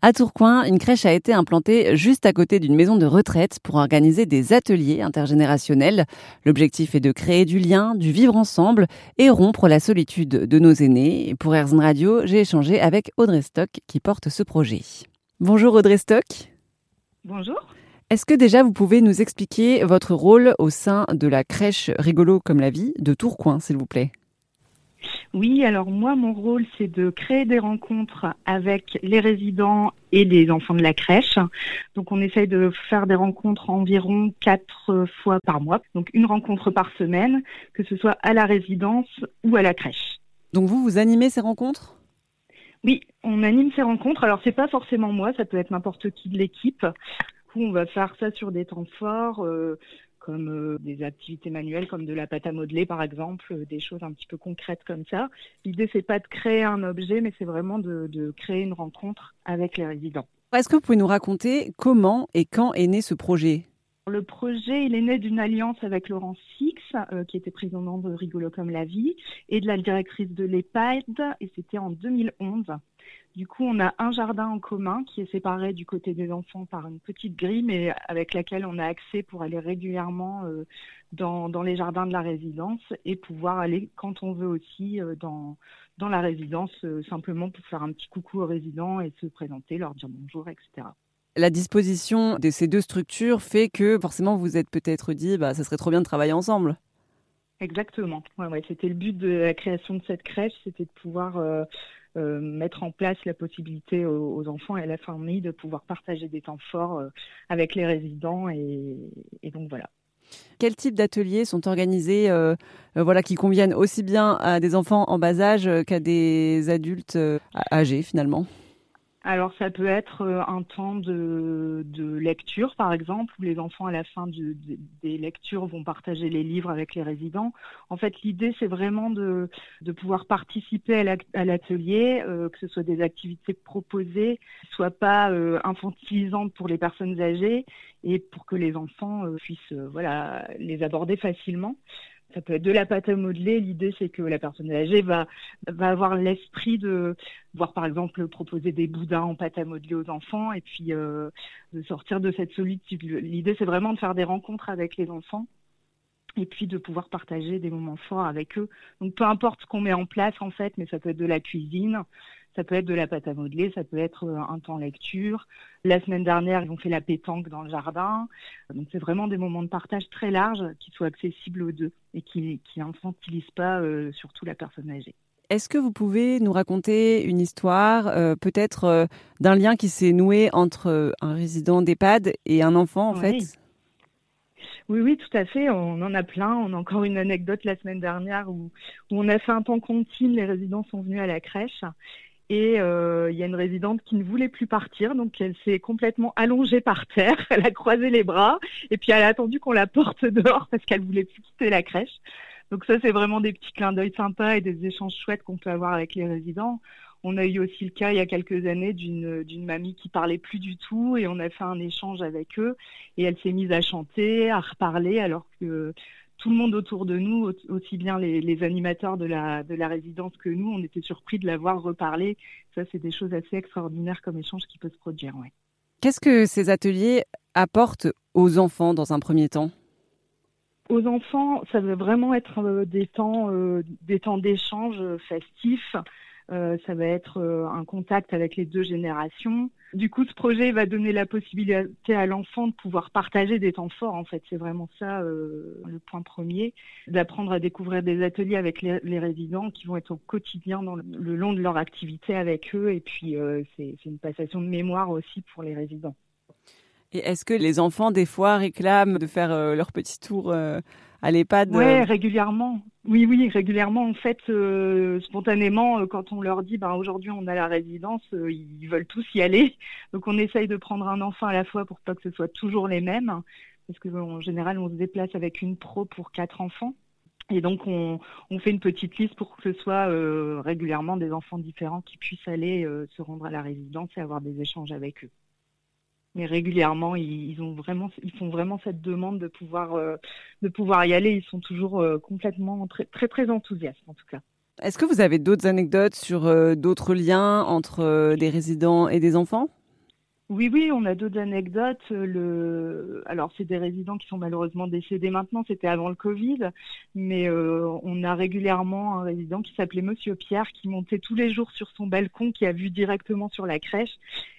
À Tourcoing, une crèche a été implantée juste à côté d'une maison de retraite pour organiser des ateliers intergénérationnels. L'objectif est de créer du lien, du vivre ensemble et rompre la solitude de nos aînés. Pour Airzone Radio, j'ai échangé avec Audrey Stock qui porte ce projet. Bonjour Audrey Stock. Bonjour. Est-ce que déjà vous pouvez nous expliquer votre rôle au sein de la crèche Rigolo comme la vie de Tourcoing, s'il vous plaît? Oui, alors moi, mon rôle, c'est de créer des rencontres avec les résidents et les enfants de la crèche. Donc, on essaye de faire des rencontres environ quatre fois par mois. Donc, une rencontre par semaine, que ce soit à la résidence ou à la crèche. Donc, vous, vous animez ces rencontres? Oui, on anime ces rencontres. Alors, c'est pas forcément moi, ça peut être n'importe qui de l'équipe. On va faire ça sur des temps forts. Euh, comme euh, des activités manuelles comme de la pâte à modeler par exemple, euh, des choses un petit peu concrètes comme ça. L'idée c'est pas de créer un objet, mais c'est vraiment de, créer une rencontre avec les résidents. Est-ce que vous pouvez nous raconter comment et quand est né ce projet? Le projet, il est né d'une alliance avec Laurence Six, euh, qui était président de Rigolo comme la vie, et de la directrice de l'EHPAD, et c'était en 2011. Du coup, on a un jardin en commun qui est séparé du côté des enfants par une petite grille, mais avec laquelle on a accès pour aller régulièrement euh, dans, les jardins de la résidence et pouvoir aller quand on veut aussi euh, dans, dans la résidence, simplement pour faire un petit coucou aux résidents et se présenter, leur dire bonjour, etc. La disposition de ces deux structures fait que forcément vous êtes peut-être dit, bah, ça serait trop bien de travailler ensemble. Exactement. Ouais, C'était le but de la création de cette crèche, c'était de pouvoir euh, mettre en place la possibilité aux, enfants et à la famille de pouvoir partager des temps forts euh, avec les résidents et, donc voilà. Quels types d'ateliers sont organisés euh, voilà, qui conviennent aussi bien à des enfants en bas âge qu'à des adultes âgés finalement? Alors ça peut être euh, un temps de, lecture, par exemple, où les enfants à la fin des lectures vont partager les livres avec les résidents. En fait, l'idée, c'est vraiment de, pouvoir participer à l'atelier, euh, que ce soit des activités proposées, soient pas euh, infantilisantes pour les personnes âgées et pour que les enfants puissent voilà, les aborder facilement. Ça peut être de la pâte à modeler. L'idée, c'est que la personne âgée va, va avoir l'esprit de voir, par exemple, proposer des boudins en pâte à modeler aux enfants et puis euh, de sortir de cette solitude. L'idée, c'est vraiment de faire des rencontres avec les enfants et puis de pouvoir partager des moments forts avec eux. Donc, peu importe ce qu'on met en place, en fait, mais ça peut être de la cuisine, ça peut être de la pâte à modeler, ça peut être euh, un temps lecture. La semaine dernière, ils ont fait la pétanque dans le jardin. Donc c'est vraiment des moments de partage très larges qui soient accessibles aux deux et qui n'infantilisent pas euh, surtout la personne âgée. Est-ce que vous pouvez nous raconter une histoire, euh, peut-être d'un lien qui s'est noué entre un résident d'EHPAD et un enfant, en fait? Oui, oui, tout à fait. On en a plein. On a encore une anecdote la semaine dernière où, on a fait un temps continu. Les résidents sont venus à la crèche et euh, il y a une résidente qui ne voulait plus partir, donc elle s'est complètement allongée par terre, elle a croisé les bras, et puis elle a attendu qu'on la porte dehors parce qu'elle voulait plus quitter la crèche. Donc ça, c'est vraiment des petits clins d'œil sympas et des échanges chouettes qu'on peut avoir avec les résidents. On a eu aussi le cas il y a quelques années d'une mamie qui parlait plus du tout et on a fait un échange avec eux et elle s'est mise à chanter, à reparler alors que tout le monde autour de nous, aussi bien les, animateurs de la, de la résidence que nous, on était surpris de la voir reparler. Ça, c'est des choses assez extraordinaires comme échange qui peut se produire. Ouais. Qu'est-ce que ces ateliers apportent aux enfants dans un premier temps? Aux enfants, ça veut vraiment être euh, des temps, euh, des temps d'échange festifs, euh, ça va être euh, un contact avec les deux générations. Du coup, ce projet va donner la possibilité à l'enfant de pouvoir partager des temps forts. En fait, c'est vraiment ça euh, le point premier, d'apprendre à découvrir des ateliers avec les, résidents qui vont être au quotidien dans le, long de leur activité avec eux. Et puis, c'est une passation de mémoire aussi pour les résidents. Et est-ce que les enfants, des fois, réclament de faire leur petit tour à l'EHPAD Oui, régulièrement. Oui, oui, régulièrement. En fait, euh, spontanément, euh, quand on leur dit, ben, aujourd'hui on a la résidence, euh, ils veulent tous y aller. Donc on essaye de prendre un enfant à la fois pour pas que ce soit toujours les mêmes, parce que en général on se déplace avec une pro pour quatre enfants. Et donc on, on fait une petite liste pour que ce soit régulièrement des enfants différents qui puissent aller se rendre à la résidence et avoir des échanges avec eux mais régulièrement, ils, ont vraiment, ils font vraiment cette demande de pouvoir, euh, de pouvoir y aller. Ils sont toujours euh, complètement très, très, très enthousiastes, en tout cas. Est-ce que vous avez d'autres anecdotes sur euh, d'autres liens entre des résidents et des enfants? Oui, oui, on a d'autres anecdotes. Le... Alors, c'est des résidents qui sont malheureusement décédés maintenant, c'était avant le Covid, mais euh, on a régulièrement un résident qui s'appelait Monsieur Pierre, qui montait tous les jours sur son balcon, qui a vu directement sur la crèche,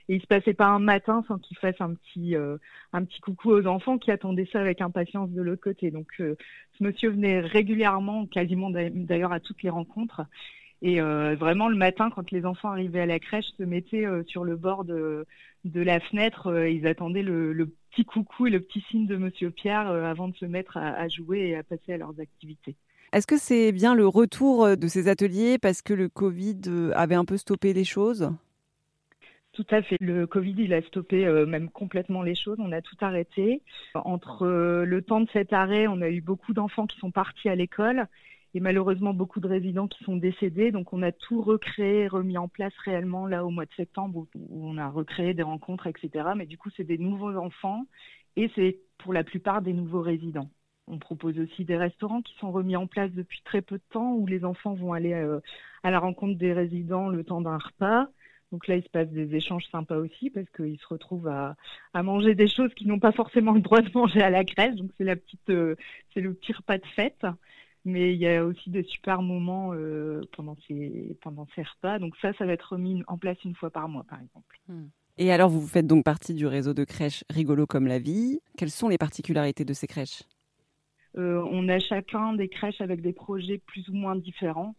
et il se passait pas un matin sans qu'il fasse un petit, euh, un petit coucou aux enfants qui attendaient ça avec impatience de l'autre côté. Donc, euh, ce monsieur venait régulièrement, quasiment d'ailleurs à toutes les rencontres, et euh, vraiment, le matin, quand les enfants arrivaient à la crèche, se mettaient sur le bord de, la fenêtre. Ils attendaient le, le, petit coucou et le petit signe de Monsieur Pierre avant de se mettre à, à, jouer et à passer à leurs activités. Est-ce que c'est bien le retour de ces ateliers parce que le Covid avait un peu stoppé les choses? Tout à fait. Le Covid, il a stoppé même complètement les choses. On a tout arrêté. Entre le temps de cet arrêt, on a eu beaucoup d'enfants qui sont partis à l'école et malheureusement beaucoup de résidents qui sont décédés. Donc on a tout recréé, remis en place réellement là au mois de septembre où on a recréé des rencontres, etc. Mais du coup c'est des nouveaux enfants et c'est pour la plupart des nouveaux résidents. On propose aussi des restaurants qui sont remis en place depuis très peu de temps où les enfants vont aller euh, à la rencontre des résidents le temps d'un repas. Donc là, il se passe des échanges sympas aussi parce qu'ils se retrouvent à, à, manger des choses qu'ils n'ont pas forcément le droit de manger à la crèche. Donc c'est la petite, euh, c'est le petit repas de fête mais il y a aussi des super moments euh, pendant, ces, pendant ces repas. Donc ça, ça va être mis en place une fois par mois, par exemple. Hmm. Et alors, vous faites donc partie du réseau de crèches Rigolo comme la vie. Quelles sont les particularités de ces crèches? Euh, On a chacun des crèches avec des projets plus ou moins différents.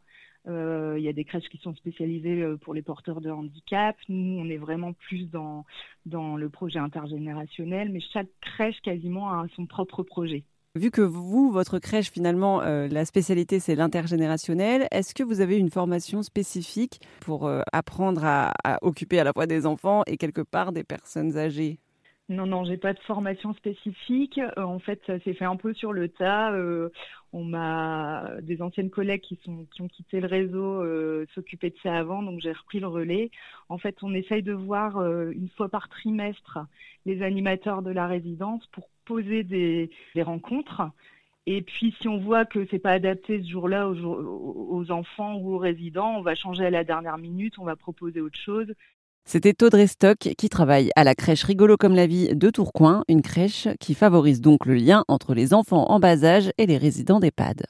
Euh, il y a des crèches qui sont spécialisées pour les porteurs de handicap. Nous, on est vraiment plus dans, dans le projet intergénérationnel, mais chaque crèche quasiment a son propre projet. Vu que vous, votre crèche, finalement, euh, la spécialité, c'est l'intergénérationnel, est-ce que vous avez une formation spécifique pour euh, apprendre à, occuper à la fois des enfants et quelque part des personnes âgées? Non, non, j'ai pas de formation spécifique. Euh, en fait, ça s'est fait un peu sur le tas. on m'a des anciennes collègues qui sont qui ont quitté le réseau s'occuper de ça avant, donc j'ai repris le relais. En fait, on essaye de voir une fois par trimestre les animateurs de la résidence pour poser des, rencontres. Et puis, si on voit que c'est pas adapté ce jour-là aux, enfants ou aux résidents, on va changer à la dernière minute, on va proposer autre chose. C'était Audrey Stock qui travaille à la crèche Rigolo comme la vie de Tourcoing, une crèche qui favorise donc le lien entre les enfants en bas âge et les résidents d'EHPAD.